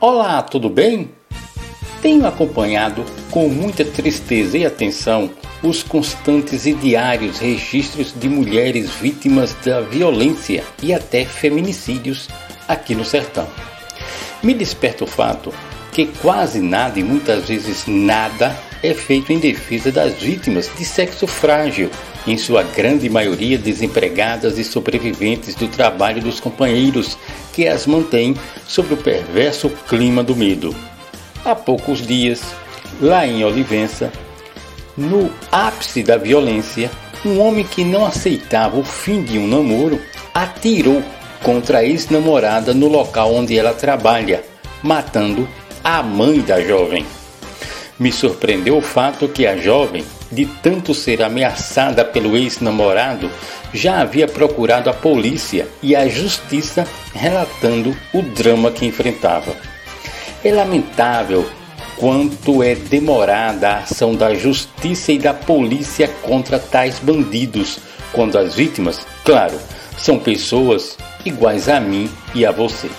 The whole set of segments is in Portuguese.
Olá, tudo bem? Tenho acompanhado com muita tristeza e atenção os constantes e diários registros de mulheres vítimas da violência e até feminicídios aqui no sertão. Me desperta o fato que quase nada e muitas vezes nada é feito em defesa das vítimas de sexo frágil, em sua grande maioria desempregadas e sobreviventes do trabalho dos companheiros que as mantém sob o perverso clima do medo. Há poucos dias, lá em Olivença, no ápice da violência, um homem que não aceitava o fim de um namoro atirou contra a ex-namorada no local onde ela trabalha, matando a mãe da jovem. Me surpreendeu o fato que a jovem, de tanto ser ameaçada pelo ex-namorado, já havia procurado a polícia e a justiça relatando o drama que enfrentava. É lamentável quanto é demorada a ação da justiça e da polícia contra tais bandidos, quando as vítimas, claro, são pessoas iguais a mim e a você.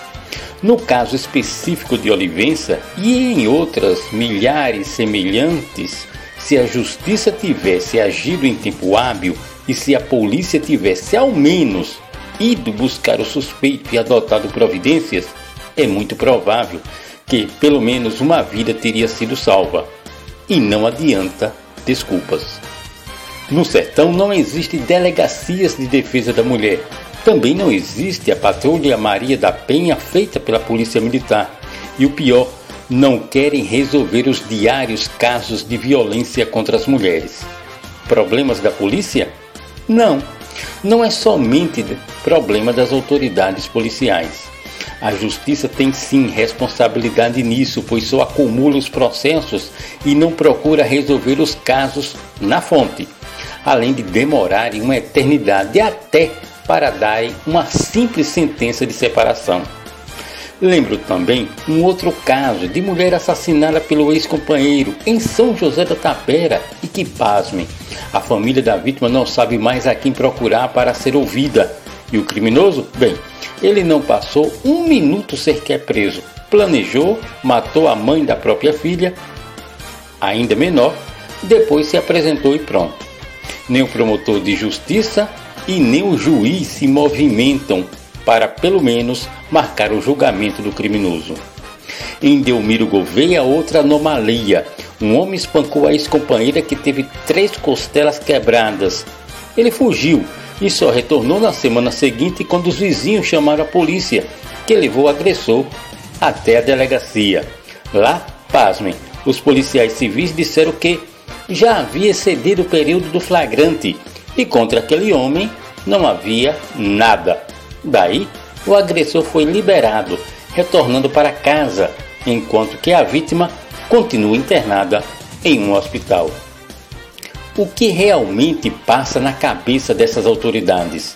No caso específico de Olivença e em outras milhares semelhantes, se a justiça tivesse agido em tempo hábil e se a polícia tivesse ao menos ido buscar o suspeito e adotado providências, é muito provável que pelo menos uma vida teria sido salva. E não adianta desculpas. No sertão não existem delegacias de defesa da mulher, também não existe a Patrulha Maria da Penha feita pela Polícia Militar. E o pior, não querem resolver os diários casos de violência contra as mulheres. Problemas da polícia? Não, não é somente problema das autoridades policiais. A justiça tem sim responsabilidade nisso, pois só acumula os processos e não procura resolver os casos na fonte, além de demorar uma eternidade até para dar uma simples sentença de separação. Lembro também um outro caso de mulher assassinada pelo ex-companheiro em São José da Tapera e que, pasmem, a família da vítima não sabe mais a quem procurar para ser ouvida. E o criminoso? Bem, ele não passou um minuto sequer preso. Planejou, matou a mãe da própria filha, ainda menor, depois se apresentou e pronto. Nem o promotor de justiça e nem o juiz se movimentam para, pelo menos, marcar o julgamento do criminoso. Em Delmiro Gouveia, outra anomalia. Um homem espancou a ex-companheira que teve três costelas quebradas. Ele fugiu e só retornou na semana seguinte quando os vizinhos chamaram a polícia, que levou o agressor até a delegacia. Lá, pasmem, os policiais civis disseram que já havia excedido o período do flagrante e contra aquele homem não havia nada. Daí, o agressor foi liberado, retornando para casa, enquanto que a vítima continua internada em um hospital. O que realmente passa na cabeça dessas autoridades?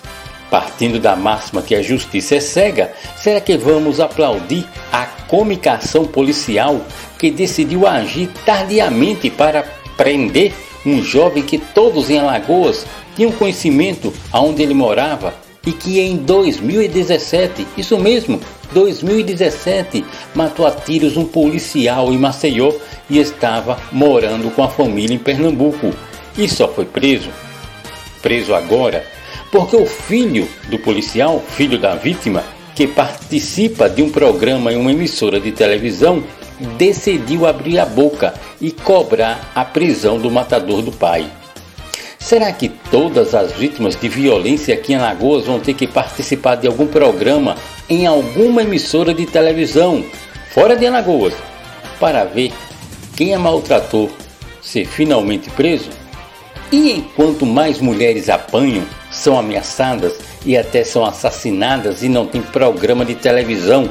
Partindo da máxima que a justiça é cega, será que vamos aplaudir a comicação policial que decidiu agir tardiamente para prender um jovem que todos em Alagoas tinham conhecimento aonde ele morava e que em 2017, isso mesmo, 2017, matou a tiros um policial em Maceió e estava morando com a família em Pernambuco e só foi preso. Preso agora porque o filho do policial, filho da vítima, que participa de um programa em uma emissora de televisão, decidiu abrir a boca e cobrar a prisão do matador do pai. Será que todas as vítimas de violência aqui em Alagoas vão ter que participar de algum programa em alguma emissora de televisão fora de Alagoas para ver quem a maltratou ser finalmente preso? E enquanto mais mulheres apanham, são ameaçadas e até são assassinadas e não tem programa de televisão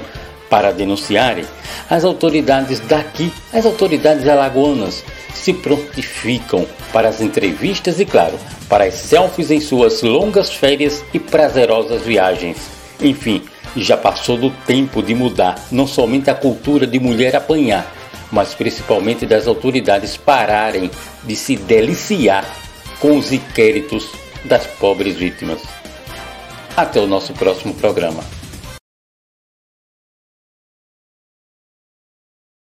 para denunciarem, as autoridades daqui, as autoridades alagoanas, se prontificam para as entrevistas e, claro, para as selfies em suas longas férias e prazerosas viagens. Enfim, já passou do tempo de mudar não somente a cultura de mulher apanhar, mas principalmente das autoridades pararem de se deliciar com os inquéritos das pobres vítimas. Até o nosso próximo programa.